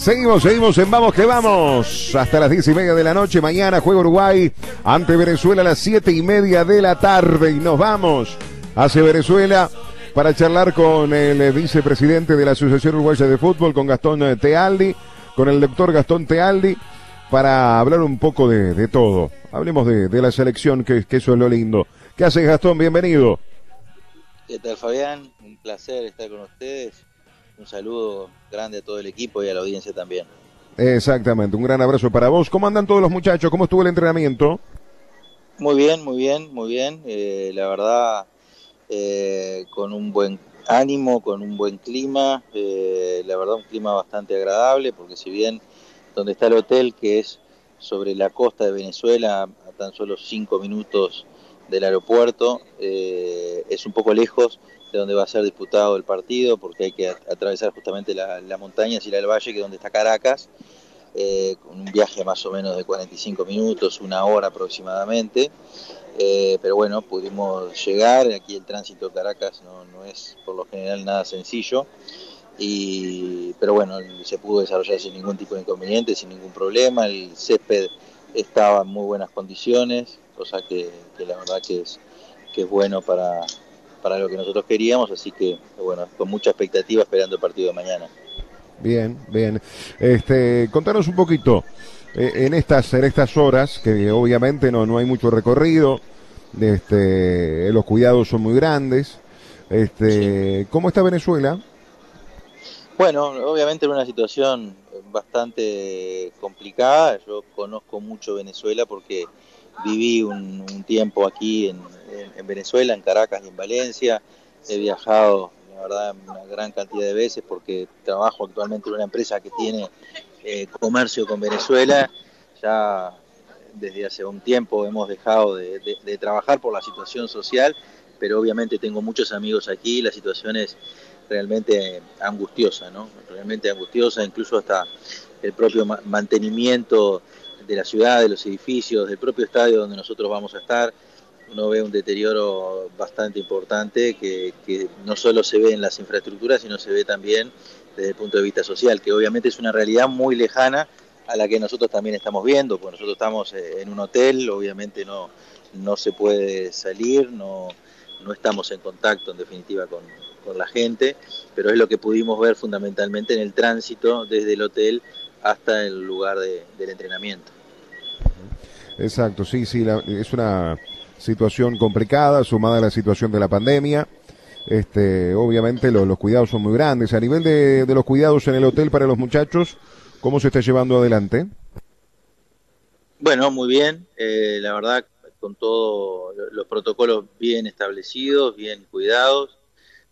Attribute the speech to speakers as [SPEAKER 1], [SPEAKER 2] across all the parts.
[SPEAKER 1] Seguimos, seguimos en Vamos que Vamos. Hasta las diez y media de la noche. Mañana juega Uruguay ante Venezuela a las siete y media de la tarde. Y nos vamos hacia Venezuela para charlar con el vicepresidente de la Asociación Uruguaya de Fútbol, con Gastón Tealdi, con el doctor Gastón Tealdi, para hablar un poco de, todo. Hablemos de, la selección, que, que eso es lo lindo. ¿Qué haces, Gastón? Bienvenido.
[SPEAKER 2] ¿Qué tal, Fabián? Un placer estar con ustedes un saludo grande a todo el equipo y a la audiencia también.
[SPEAKER 1] Exactamente, un gran abrazo para vos. ¿Cómo andan todos los muchachos? ¿Cómo estuvo el entrenamiento?
[SPEAKER 2] Muy bien, muy bien, muy bien. Eh, la verdad, eh, con un buen ánimo, con un buen clima. Eh, la verdad, un clima bastante agradable, porque si bien donde está el hotel, que es sobre la costa de Venezuela, a tan solo cinco minutos del aeropuerto, es un poco lejos de donde va a ser disputado el partido, porque hay que atravesar justamente la, la montaña y ir al valle, que es donde está Caracas, eh, con un viaje más o menos de 45 minutos, una hora aproximadamente. Eh, pero bueno, pudimos llegar, aquí el tránsito de Caracas no, no es por lo general nada sencillo, y, pero bueno, se pudo desarrollar sin ningún tipo de inconveniente, sin ningún problema, el césped estaba en muy buenas condiciones, cosa que, que la verdad que es, que es bueno para, para lo que nosotros queríamos, así que bueno, con mucha expectativa esperando el partido de mañana.
[SPEAKER 1] Bien, bien. Este, contanos un poquito eh, en estas en estas horas que obviamente no no hay mucho recorrido, este, los cuidados son muy grandes. Este, ¿cómo está Venezuela?
[SPEAKER 2] Bueno, obviamente en una situación bastante complicada. Yo conozco mucho Venezuela porque viví un, tiempo aquí en, Venezuela, en Caracas y en Valencia. He viajado, la verdad, una gran cantidad de veces porque trabajo actualmente en una empresa que tiene eh, comercio con Venezuela. Ya desde hace un tiempo hemos dejado de, trabajar por la situación social, pero obviamente tengo muchos amigos aquí. La situación es realmente angustiosa, ¿no? Realmente angustiosa, incluso hasta el propio mantenimiento de la ciudad, de los edificios, del propio estadio donde nosotros vamos a estar, uno ve un deterioro bastante importante que, no solo se ve en las infraestructuras, sino se ve también desde el punto de vista social, que obviamente es una realidad muy lejana a la que nosotros también estamos viendo, porque nosotros estamos eh, en un hotel, obviamente no, no se puede salir, no, no estamos en contacto en definitiva con, con la gente, pero es lo que pudimos ver fundamentalmente en el tránsito desde el hotel hasta el lugar del entrenamiento.
[SPEAKER 1] Exacto, sí, sí, es una situación complicada, sumada a la situación de la pandemia. Este, obviamente los cuidados son muy grandes. A nivel de, los cuidados en el hotel para los muchachos, ¿cómo se está llevando adelante?
[SPEAKER 2] Bueno, muy bien. Eh, la verdad, con todos los protocolos bien establecidos, bien cuidados.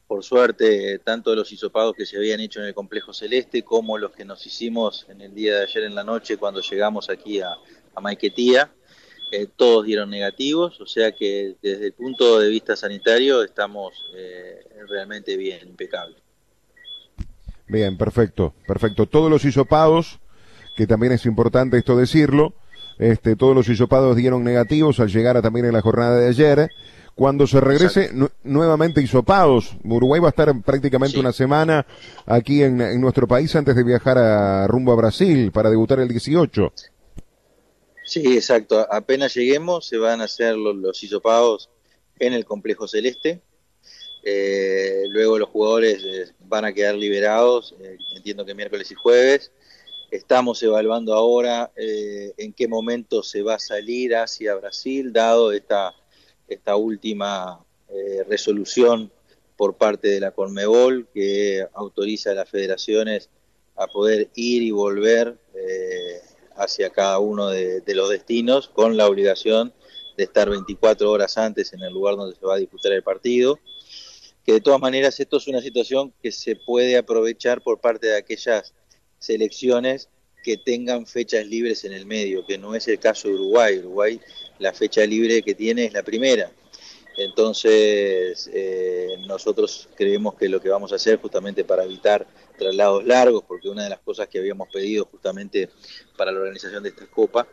[SPEAKER 2] Por suerte, tanto los hisopados que se habían hecho en el complejo celeste como los que nos hicimos en el día de ayer en la noche cuando llegamos aquí a, a Maiquetía, eh, todos dieron negativos, o sea que desde el punto de vista sanitario estamos eh, realmente bien, impecable.
[SPEAKER 1] Bien, perfecto, perfecto. Todos los hisopados, que también es importante esto decirlo, este, todos los hisopados dieron negativos al llegar a, también en la jornada de ayer. Cuando se regrese nuevamente hisopados, Uruguay va a estar prácticamente una semana aquí en, en, nuestro país antes de viajar a rumbo a Brasil para debutar el 18.
[SPEAKER 2] Sí, exacto. Apenas lleguemos se van a hacer los, los en el complejo celeste. Eh, luego los jugadores eh, van a quedar liberados, eh, entiendo que miércoles y jueves. Estamos evaluando ahora en qué momento se va a salir hacia Brasil, dado esta, esta última resolución por parte de la Conmebol que autoriza a las federaciones a poder ir y volver hacia cada uno de, los destinos con la obligación de estar 24 horas antes en el lugar donde se va a disputar el partido. Que de todas maneras esto es una situación que se puede aprovechar por parte de aquellas selecciones que tengan fechas libres en el medio, que no es el caso de Uruguay. Uruguay la fecha libre que tiene es la primera. Entonces, eh, nosotros creemos que lo que vamos a hacer justamente para evitar traslados largos, porque una de las cosas que habíamos pedido justamente para la organización de esta copa,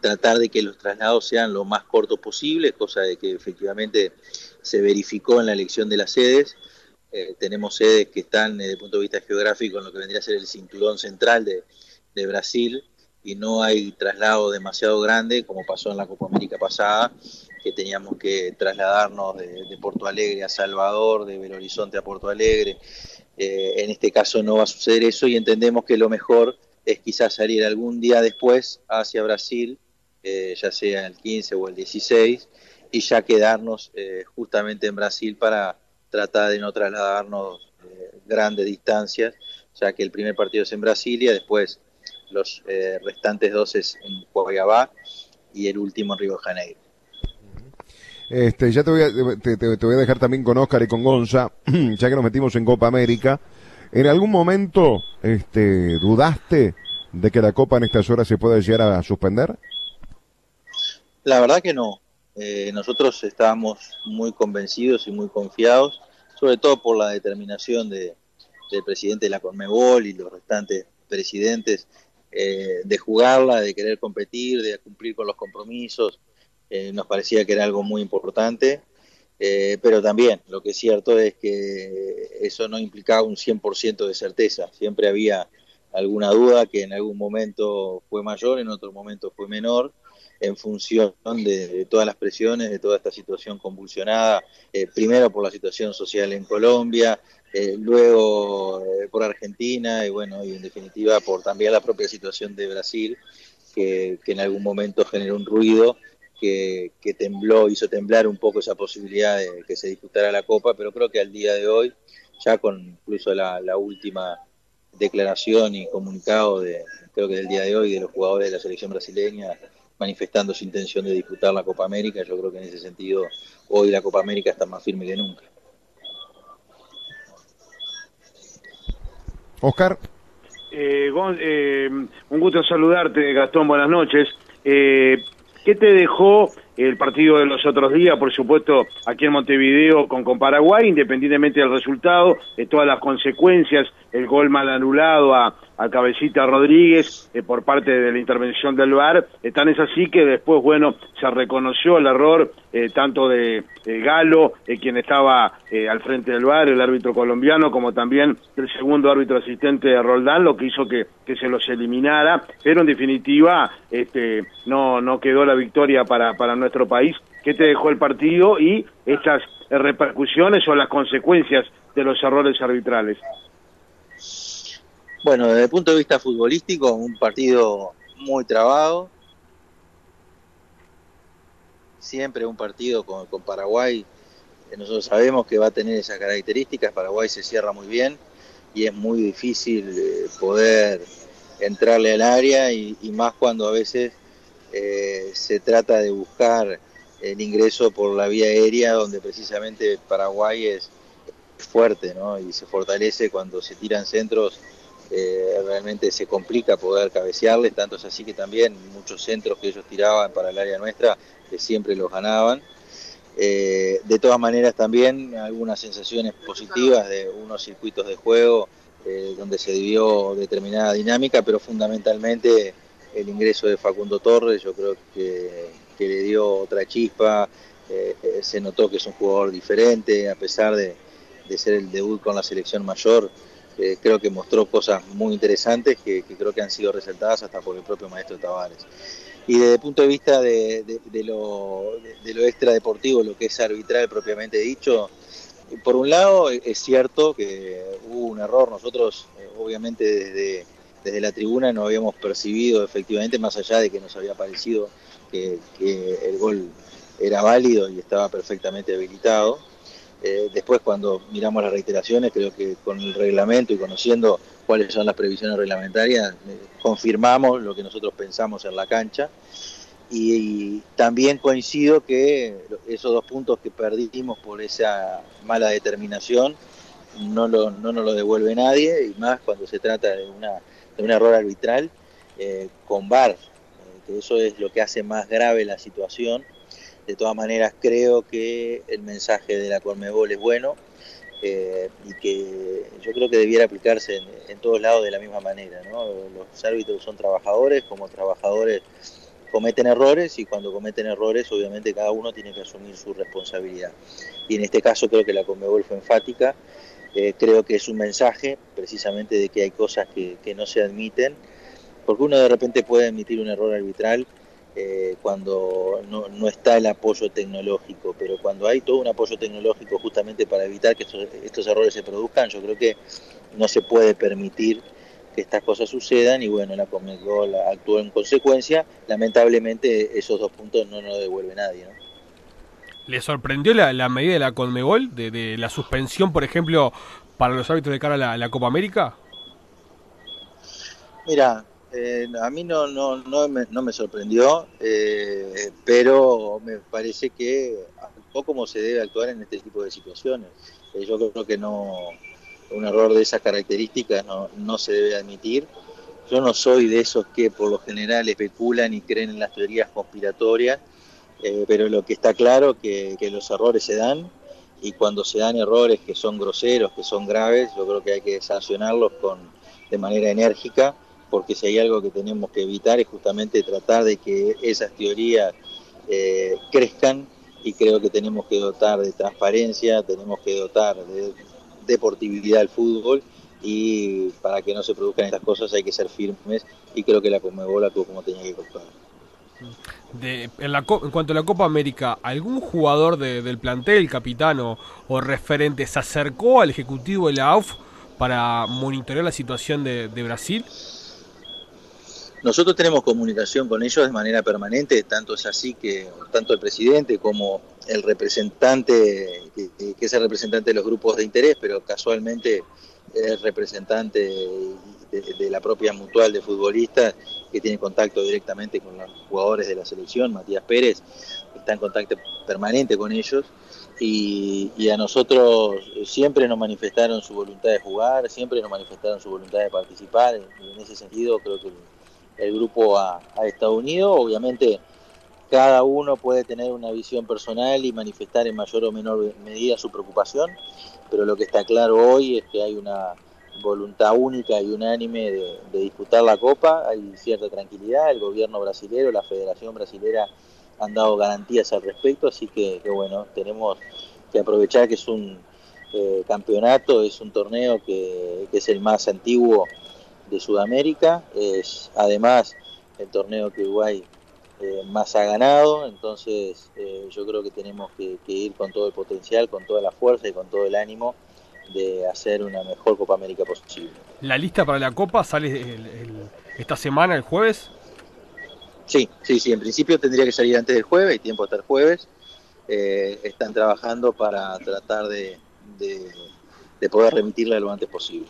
[SPEAKER 2] tratar de que los traslados sean lo más cortos posible, cosa de que efectivamente se verificó en la elección de las sedes, eh, tenemos sedes que están desde el punto de vista geográfico en lo que vendría a ser el cinturón central de, Brasil y no hay traslado demasiado grande como pasó en la Copa América pasada, que teníamos que trasladarnos de, Porto Alegre a Salvador, de Belo Horizonte a Porto Alegre. Eh, en este caso no va a suceder eso y entendemos que lo mejor es quizás salir algún día después hacia Brasil, eh, ya sea el 15 o el 16, y ya quedarnos justamente en Brasil para tratar de no trasladarnos eh, grandes distancias, ya que el primer partido es en Brasilia, después los eh, restantes dos es en Cuiabá y el último en Río de Janeiro.
[SPEAKER 1] Este, ya te voy, a, te, voy a dejar también con Oscar y con Gonza, ya que nos metimos en Copa América. ¿En algún momento este, dudaste de que la Copa en estas horas se pueda llegar a suspender?
[SPEAKER 2] La verdad que no. Eh, nosotros estábamos muy convencidos y muy confiados, sobre todo por la determinación de, del presidente de la Conmebol y los restantes presidentes eh, de jugarla, de querer competir, de cumplir con los compromisos. Eh, nos parecía que era algo muy importante, pero también lo que es cierto es que eso no implicaba un 100% de certeza. Siempre había alguna duda que en algún momento fue mayor, en otro momento fue menor en función de, todas las presiones, de toda esta situación convulsionada, eh, primero por la situación social en Colombia, eh, luego eh, por Argentina y bueno, y en definitiva por también la propia situación de Brasil, que, en algún momento generó un ruido que, tembló, hizo temblar un poco esa posibilidad de que se disputara la Copa, pero creo que al día de hoy, ya con incluso la, la última declaración y comunicado de, creo que del día de hoy, de los jugadores de la selección brasileña, manifestando su intención de disputar la Copa América. Yo creo que en ese sentido hoy la Copa América está más firme que nunca.
[SPEAKER 1] Oscar.
[SPEAKER 3] Eh, eh, un gusto saludarte, Gastón, buenas noches. Eh, ¿Qué te dejó el partido de los otros días, por supuesto, aquí en Montevideo con, con Paraguay, independientemente del resultado, de todas las consecuencias, el gol mal anulado a, a Cabecita Rodríguez eh, por parte de la intervención del VAR, eh, tan es así que después, bueno, se reconoció el error eh, tanto de Galo, quien estaba al frente del VAR, el árbitro colombiano, como también del segundo árbitro asistente de Roldán, lo que hizo que, que se los eliminara, pero en definitiva este, no, no quedó la victoria para, para nuestro país. ¿Qué te dejó el partido y estas repercusiones o las consecuencias de los errores arbitrales?
[SPEAKER 2] Bueno, desde el punto de vista futbolístico, un partido muy trabado. Siempre un partido con, Paraguay, nosotros sabemos que va a tener esas características. Paraguay se cierra muy bien y es muy difícil eh, poder entrarle al área y, más cuando a veces eh, se trata de buscar el ingreso por la vía aérea, donde precisamente Paraguay es fuerte ¿no? y se fortalece cuando se tiran centros eh, realmente se complica poder cabecearles, tanto es así que también muchos centros que ellos tiraban para el área nuestra, que siempre los ganaban. Eh, de todas maneras también algunas sensaciones positivas de unos circuitos de juego eh, donde se dio determinada dinámica, pero fundamentalmente el ingreso de Facundo Torres yo creo que, le dio otra chispa, se notó que es un jugador diferente, a pesar de, de ser el debut con la selección mayor, creo que mostró cosas muy interesantes que, creo que han sido resaltadas hasta por el propio maestro Tavares. Y desde el punto de vista de, lo, de, lo extradeportivo, lo que es arbitral propiamente dicho, por un lado es cierto que hubo un error, nosotros eh, obviamente desde, desde la tribuna no habíamos percibido efectivamente, más allá de que nos había parecido que el gol era válido y estaba perfectamente habilitado, eh, después cuando miramos las reiteraciones, creo que con el reglamento y conociendo cuáles son las previsiones reglamentarias, eh, confirmamos lo que nosotros pensamos en la cancha. Y, también coincido que esos dos puntos que perdimos por esa mala determinación no, lo, no nos lo devuelve nadie, y más cuando se trata de, una, de un error arbitral eh, con VAR, que eso es lo que hace más grave la situación de todas maneras, creo que el mensaje de la Conmebol es bueno eh, y que yo creo que debiera aplicarse en, todos lados de la misma manera. Los árbitros son trabajadores, como trabajadores cometen errores y cuando cometen errores obviamente cada uno tiene que asumir su responsabilidad. Y en este caso creo que la Conmebol fue enfática eh, creo que es un mensaje precisamente de que hay cosas que, no se admiten, porque uno de repente puede admitir un error arbitral eh, cuando no, está el apoyo tecnológico, pero cuando hay todo un apoyo tecnológico justamente para evitar que estos, errores se produzcan, yo creo que no se puede permitir que estas cosas sucedan y bueno, la Conmebol actuó en consecuencia. Lamentablemente esos dos puntos no nos devuelve nadie. ¿no?
[SPEAKER 4] ¿Le sorprendió la, medida de la Conmebol, de, la suspensión, por ejemplo, para los árbitros de cara a la, Copa América?
[SPEAKER 2] Mira, eh, a mí no, no, no, me, sorprendió, eh, pero me parece que actuó como se debe actuar en este tipo de situaciones. Eh, yo creo que no un error de esas características no, no se debe admitir. Yo no soy de esos que por lo general especulan y creen en las teorías conspiratorias pero lo que está claro que, que los errores se dan y cuando se dan errores que son groseros, que son graves, yo creo que hay que sancionarlos con, de manera enérgica, porque si hay algo que tenemos que evitar es justamente tratar de que esas teorías eh, crezcan y creo que tenemos que dotar de transparencia, tenemos que dotar de deportividad al fútbol y para que no se produzcan estas cosas hay que ser firmes y creo que la Conmebol actuó como tenía que actuar
[SPEAKER 4] en, la, en cuanto a la Copa América, ¿algún jugador del plantel, capitano o referente, se acercó al ejecutivo de la AUF para monitorear la situación de, Brasil?
[SPEAKER 2] Nosotros tenemos comunicación con ellos de manera permanente, tanto es así que tanto el presidente como el representante, que, es el representante de los grupos de interés, pero casualmente es representante de, la propia mutual de futbolistas que tiene contacto directamente con los jugadores de la selección, Matías Pérez, está en contacto permanente con ellos. Y, a nosotros siempre nos manifestaron su voluntad de jugar, siempre nos manifestaron su voluntad de participar y en ese sentido creo que el, grupo ha, ha estado unido, obviamente cada uno puede tener una visión personal y manifestar en mayor o menor medida su preocupación, pero lo que está claro hoy es que hay una voluntad única y unánime de, disputar la Copa, hay cierta tranquilidad, el gobierno brasilero, la Federación Brasilera han dado garantías al respecto, así que, bueno, tenemos que aprovechar que es un eh, campeonato, es un torneo que, es el más antiguo de Sudamérica, es además el torneo que Uruguay eh, más ha ganado, entonces eh, yo creo que tenemos que ir con todo el potencial, con toda la fuerza y con todo el ánimo de hacer una mejor Copa América posible.
[SPEAKER 4] ¿La lista para la Copa sale esta semana, el jueves?
[SPEAKER 2] Sí, sí, sí, en principio tendría que salir antes del jueves, hay tiempo hasta el jueves. Eh, están trabajando para tratar de, de, poder remitirla lo antes posible.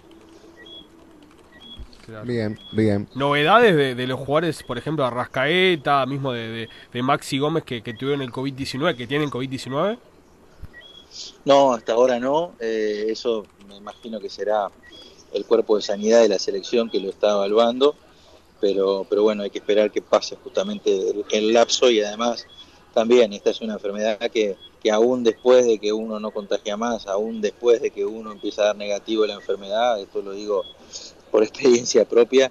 [SPEAKER 1] Bien, bien.
[SPEAKER 4] Novedades de, los jugadores, por ejemplo, Arrascaeta, mismo de, Maxi Gómez que, que tuvieron el COVID-19, que tienen COVID-19.
[SPEAKER 2] No, hasta ahora no. Eh, eso me imagino que será el cuerpo de sanidad de la selección que lo está evaluando. Pero, pero bueno, hay que esperar que pase justamente el, lapso y además también esta es una enfermedad que, que aún después de que uno no contagia más, aún después de que uno empieza a dar negativo la enfermedad, esto lo digo por experiencia propia,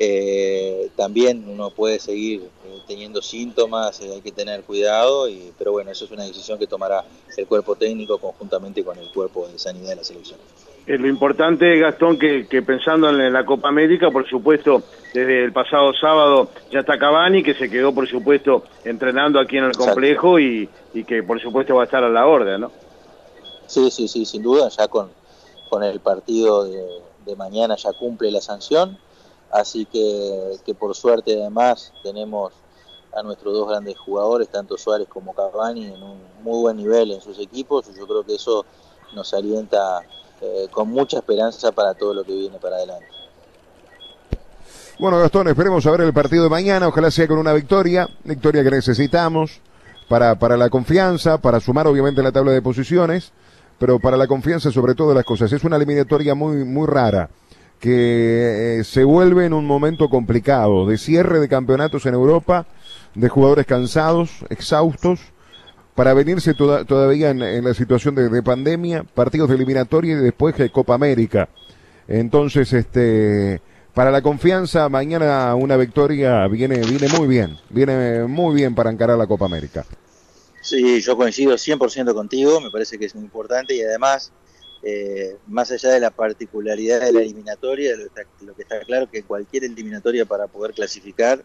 [SPEAKER 2] eh, también uno puede seguir eh, teniendo síntomas, eh, hay que tener cuidado, y, pero bueno, eso es una decisión que tomará el cuerpo técnico conjuntamente con el cuerpo de sanidad de la selección.
[SPEAKER 3] lo importante, Gastón, que, pensando en la Copa América, por supuesto, desde el pasado sábado ya está Cavani, que se quedó, por supuesto, entrenando aquí en el complejo y, que, por supuesto, va a estar a la orden, ¿no?
[SPEAKER 2] Sí, sí, sí, sin duda, ya con, con el partido de mañana ya cumple la sanción Así que, que por suerte además tenemos a nuestros dos grandes jugadores, tanto Suárez como Cavani, en un muy buen nivel en sus equipos. Yo creo que eso nos alienta eh, con mucha esperanza para todo lo que viene para adelante.
[SPEAKER 1] Bueno, Gastón, esperemos a ver el partido de mañana. Ojalá sea con una victoria, victoria que necesitamos para, para la confianza, para sumar obviamente la tabla de posiciones, pero para la confianza sobre todo las cosas. Es una eliminatoria muy, muy rara que eh, se vuelve en un momento complicado de cierre de campeonatos en Europa, de jugadores cansados, exhaustos, para venirse todavía en, la situación de, pandemia, partidos de eliminatoria y después de Copa América. Entonces, este, para la confianza, mañana una victoria viene, viene muy bien, viene muy bien para encarar la Copa América.
[SPEAKER 2] Sí, yo coincido 100% contigo, me parece que es muy importante y además eh, más allá de la particularidad de la eliminatoria, lo, que está claro es que cualquier eliminatoria para poder clasificar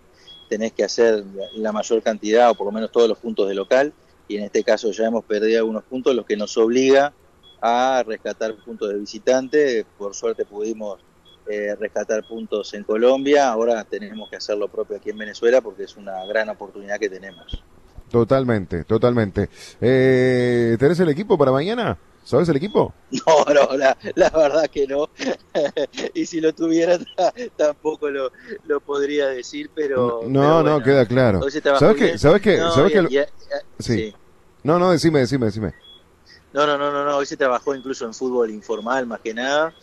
[SPEAKER 2] tenés que hacer la mayor cantidad o por lo menos todos los puntos de local y en este caso ya hemos perdido algunos puntos, lo que nos obliga a rescatar puntos de visitante. Por suerte pudimos eh, rescatar puntos en Colombia, ahora tenemos que hacer lo propio aquí en Venezuela porque es una gran oportunidad que tenemos.
[SPEAKER 1] Totalmente, totalmente. Eh, ¿Tenés el equipo para mañana? ¿Sabes el equipo?
[SPEAKER 2] No, no, la, verdad que no. y si lo tuviera tampoco lo, lo podría decir, pero...
[SPEAKER 1] No, no, queda claro. ¿Sabes qué? ¿Sabes qué? ¿Sabes qué? Sí. No, no, decime, decime, decime.
[SPEAKER 2] No, no, no, no, no, hoy se trabajó incluso en fútbol informal más que nada.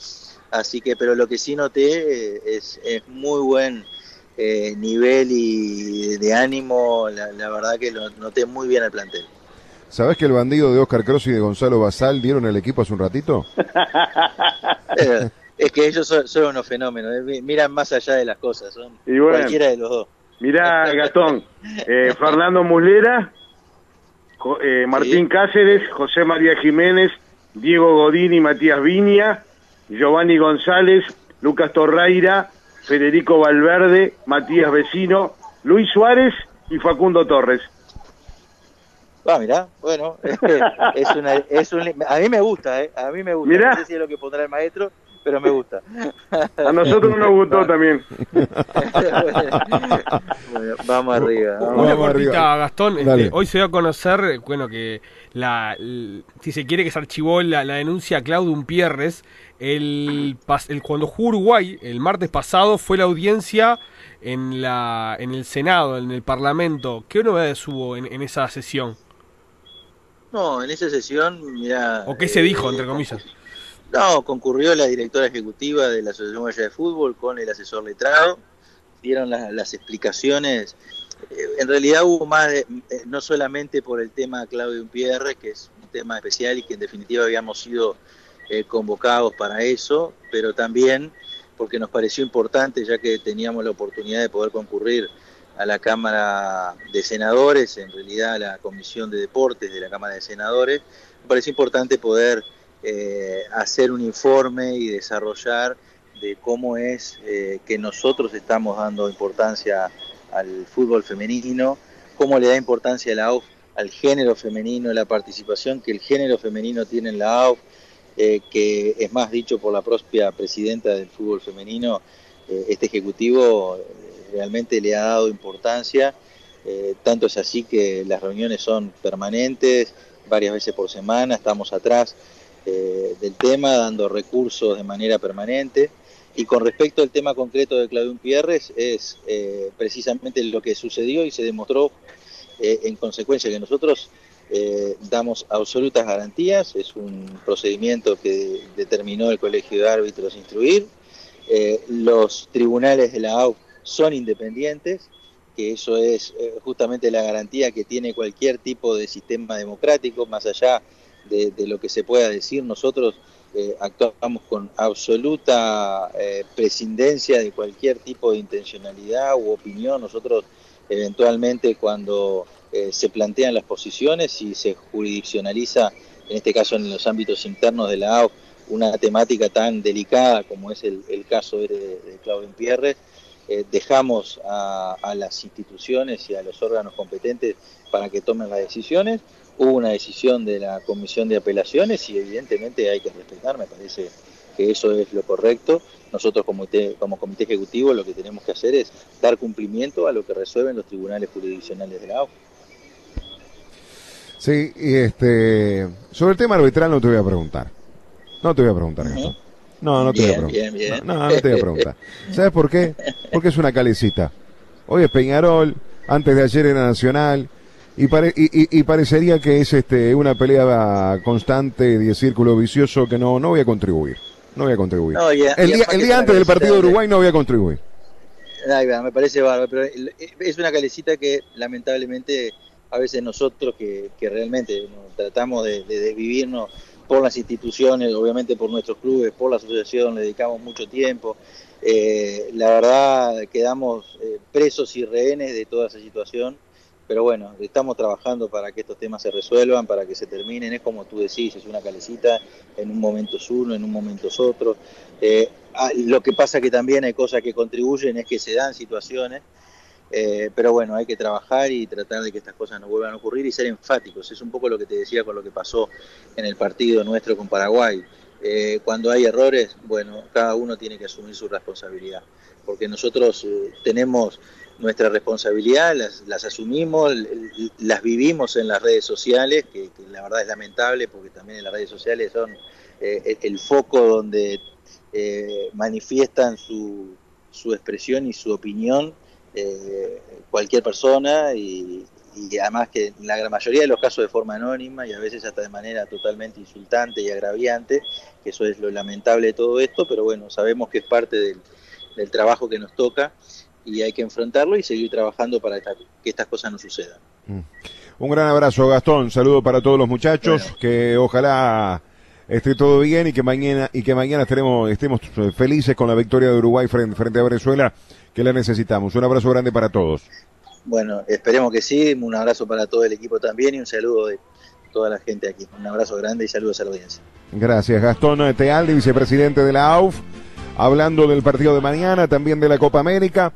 [SPEAKER 2] Así que, pero lo que sí noté eh, es, es muy buen eh, nivel y de ánimo. La, la verdad que lo noté muy bien el plantel.
[SPEAKER 1] ¿Sabes que el bandido de Oscar Cross y de Gonzalo Basal dieron el equipo hace un ratito?
[SPEAKER 2] es que ellos son, unos fenómenos, eh, miran más allá de las cosas, son cualquiera de los dos.
[SPEAKER 3] Mirá, Gastón, eh, Fernando Muslera, eh, Martín Cáceres, José María Jiménez, Diego Godini, Matías Viña, Giovanni González, Lucas Torreira, Federico Valverde, Matías Vecino, Luis Suárez y Facundo Torres.
[SPEAKER 2] Ah, mirá, bueno, es, una, es un, a mí me gusta, ¿eh? A mí me gusta. No sé si es lo que pondrá el maestro, pero me gusta.
[SPEAKER 3] A nosotros nos gustó también.
[SPEAKER 2] vamos arriba.
[SPEAKER 4] Una cortita, Gastón. Este, hoy se dio a conocer, bueno, que la, si se quiere que se archivó la, denuncia a Claudio Pierres. El, el, cuando jugó Uruguay, el martes pasado, fue la audiencia en, la, en el Senado, en el Parlamento. ¿Qué novedades hubo en, en esa sesión?
[SPEAKER 2] No, en esa sesión, mira...
[SPEAKER 4] ¿O qué se dijo, entre comillas?
[SPEAKER 2] No, concurrió la directora ejecutiva de la Asociación Guaya de Fútbol con el asesor letrado, dieron las explicaciones. Eh, en realidad hubo más, de, eh, no solamente por el tema Claudio Pierre, que es un tema especial y que en definitiva habíamos sido eh, convocados para eso, pero también porque nos pareció importante, ya que teníamos la oportunidad de poder concurrir a la Cámara de Senadores, en realidad a la Comisión de Deportes de la Cámara de Senadores, me parece importante poder eh, hacer un informe y desarrollar de cómo es eh, que nosotros estamos dando importancia al fútbol femenino, cómo le da importancia la AUF al género femenino, la participación que el género femenino tiene en la AUF, eh, que es más dicho por la propia presidenta del fútbol femenino, este ejecutivo realmente le ha dado importancia, tanto es así que las reuniones son permanentes, varias veces por semana, estamos atrás eh, del tema, dando recursos de manera permanente. Y con respecto al tema concreto de Claudio Pierres, es eh, precisamente lo que sucedió y se demostró en consecuencia que nosotros damos absolutas garantías, es un procedimiento que determinó el Colegio de Árbitros instruir, los tribunales de la AUF son independientes, que eso es eh, justamente la garantía que tiene cualquier tipo de sistema democrático, más allá de, lo que se pueda decir, nosotros eh, actuamos con absoluta eh, prescindencia de cualquier tipo de intencionalidad u opinión, nosotros eventualmente cuando se plantean las posiciones y se jurisdiccionaliza, en este caso en los ámbitos internos de la AU, una temática tan delicada como es el, caso de, de Claudio Pierre, eh, dejamos a, las instituciones y a los órganos competentes para que tomen las decisiones. Hubo una decisión de la Comisión de Apelaciones y evidentemente hay que respetar, me parece que eso es lo correcto. Nosotros como, como Comité Ejecutivo lo que tenemos que hacer es dar cumplimiento a lo que resuelven los tribunales jurisdiccionales de la AUF.
[SPEAKER 1] Sí, y este, sobre el tema arbitral no te voy a preguntar. No te voy a preguntar, no, no te voy a preguntar. No, no, te voy a preguntar. ¿Sabes por qué? Porque es una calecita. Hoy es Peñarol, antes de ayer era Nacional, y, y, parecería que es este una pelea constante de círculo vicioso que no, no voy a contribuir. No voy a contribuir. el, día, el día antes del partido de Uruguay no voy a contribuir.
[SPEAKER 2] me parece bárbaro, pero es una calecita que lamentablemente a veces nosotros que, que realmente tratamos de, de desvivirnos por las instituciones, obviamente por nuestros clubes, por la asociación, le dedicamos mucho tiempo. Eh, la verdad quedamos eh, presos y rehenes de toda esa situación pero bueno, estamos trabajando para que estos temas se resuelvan, para que se terminen, es como tú decís, es una calecita, en un momento es uno, en un momento es otro. Eh, ah, lo que pasa que también hay cosas que contribuyen, es que se dan situaciones, eh, pero bueno, hay que trabajar y tratar de que estas cosas no vuelvan a ocurrir y ser enfáticos. Es un poco lo que te decía con lo que pasó en el partido nuestro con Paraguay. Eh, cuando hay errores, bueno, cada uno tiene que asumir su responsabilidad, porque nosotros tenemos nuestra responsabilidad, las, asumimos, las vivimos en las redes sociales, que, la verdad es lamentable, porque también en las redes sociales son el foco donde manifiestan su, su expresión y su opinión eh, cualquier persona y, además que en la gran mayoría de los casos de forma anónima y a veces hasta de manera totalmente insultante y agraviante, que eso es lo lamentable de todo esto, pero bueno, sabemos que es parte del, trabajo que nos toca y hay que enfrentarlo y seguir trabajando para que estas cosas no sucedan. Mm.
[SPEAKER 1] Un gran abrazo, Gastón. Saludo para todos los muchachos. Que ojalá esté todo bien y que mañana y que mañana estaremos, estemos felices con la victoria de Uruguay frente, frente a Venezuela que la necesitamos. Un abrazo grande para todos.
[SPEAKER 2] Bueno, esperemos que sí, un abrazo para todo el equipo también y un saludo de toda la gente aquí. Un abrazo grande y saludos a la audiencia.
[SPEAKER 1] Gracias, Gastón Tealdi, vicepresidente de la AUF, hablando del partido de mañana, también de la Copa América.